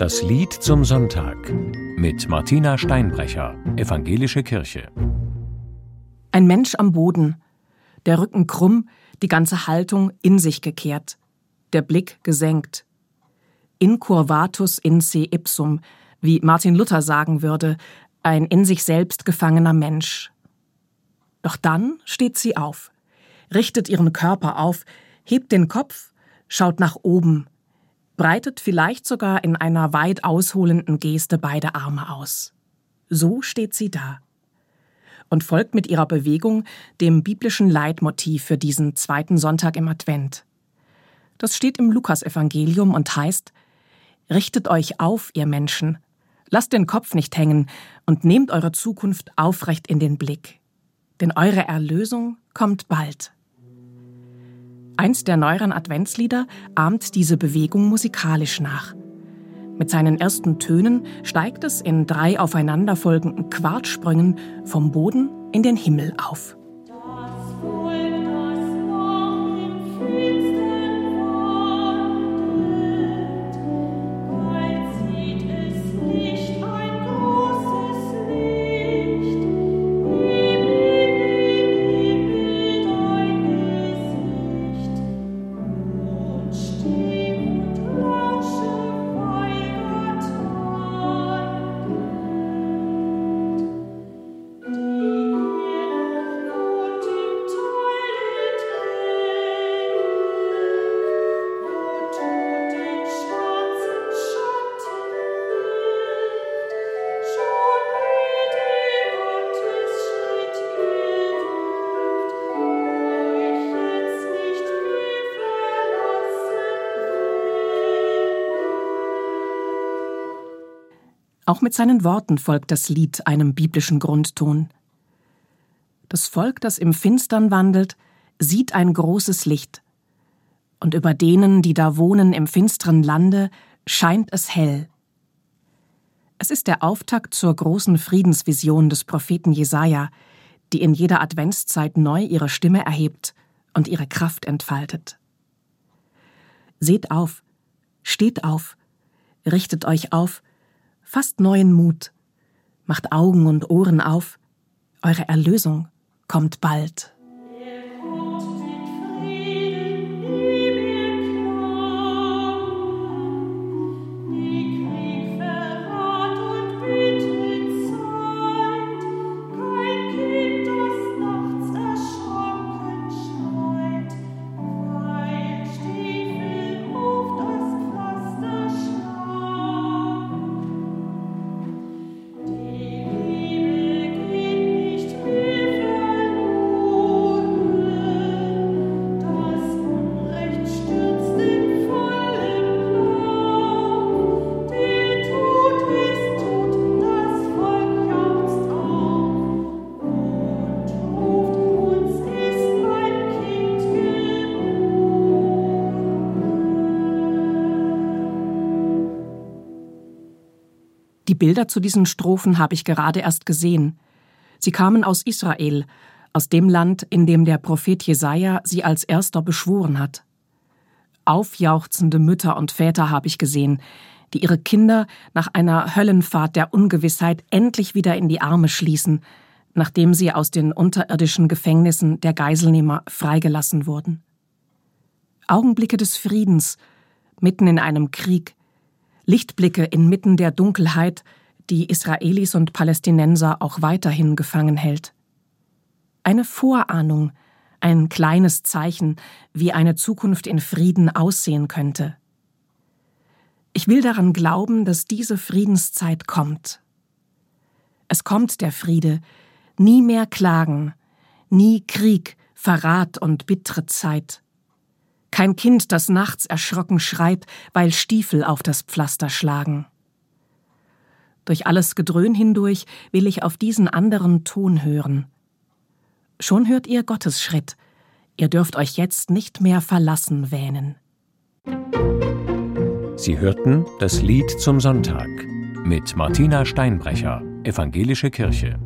Das Lied zum Sonntag mit Martina Steinbrecher, Evangelische Kirche. Ein Mensch am Boden, der Rücken krumm, die ganze Haltung in sich gekehrt, der Blick gesenkt. Incurvatus in se ipsum, wie Martin Luther sagen würde, ein in sich selbst gefangener Mensch. Doch dann steht sie auf, richtet ihren Körper auf, hebt den Kopf, schaut nach oben, breitet vielleicht sogar in einer weit ausholenden Geste beide Arme aus. So steht sie da und folgt mit ihrer Bewegung dem biblischen Leitmotiv für diesen zweiten Sonntag im Advent. Das steht im Lukasevangelium und heißt Richtet euch auf, ihr Menschen, lasst den Kopf nicht hängen und nehmt eure Zukunft aufrecht in den Blick, denn eure Erlösung kommt bald. Eins der neueren Adventslieder ahmt diese Bewegung musikalisch nach. Mit seinen ersten Tönen steigt es in drei aufeinanderfolgenden Quartsprüngen vom Boden in den Himmel auf. Auch mit seinen Worten folgt das Lied einem biblischen Grundton. Das Volk, das im Finstern wandelt, sieht ein großes Licht, und über denen, die da wohnen im finsteren Lande, scheint es hell. Es ist der Auftakt zur großen Friedensvision des Propheten Jesaja, die in jeder Adventszeit neu ihre Stimme erhebt und ihre Kraft entfaltet. Seht auf, steht auf, richtet euch auf, Fasst neuen Mut, macht Augen und Ohren auf, eure Erlösung kommt bald. Die Bilder zu diesen Strophen habe ich gerade erst gesehen. Sie kamen aus Israel, aus dem Land, in dem der Prophet Jesaja sie als erster beschworen hat. Aufjauchzende Mütter und Väter habe ich gesehen, die ihre Kinder nach einer Höllenfahrt der Ungewissheit endlich wieder in die Arme schließen, nachdem sie aus den unterirdischen Gefängnissen der Geiselnehmer freigelassen wurden. Augenblicke des Friedens, mitten in einem Krieg, Lichtblicke inmitten der Dunkelheit, die Israelis und Palästinenser auch weiterhin gefangen hält. Eine Vorahnung, ein kleines Zeichen, wie eine Zukunft in Frieden aussehen könnte. Ich will daran glauben, dass diese Friedenszeit kommt. Es kommt der Friede, nie mehr Klagen, nie Krieg, Verrat und bittere Zeit kein Kind, das nachts erschrocken schreit, weil Stiefel auf das Pflaster schlagen. Durch alles Gedröhn hindurch will ich auf diesen anderen Ton hören. Schon hört ihr Gottes Schritt, ihr dürft euch jetzt nicht mehr verlassen wähnen. Sie hörten das Lied zum Sonntag mit Martina Steinbrecher, Evangelische Kirche.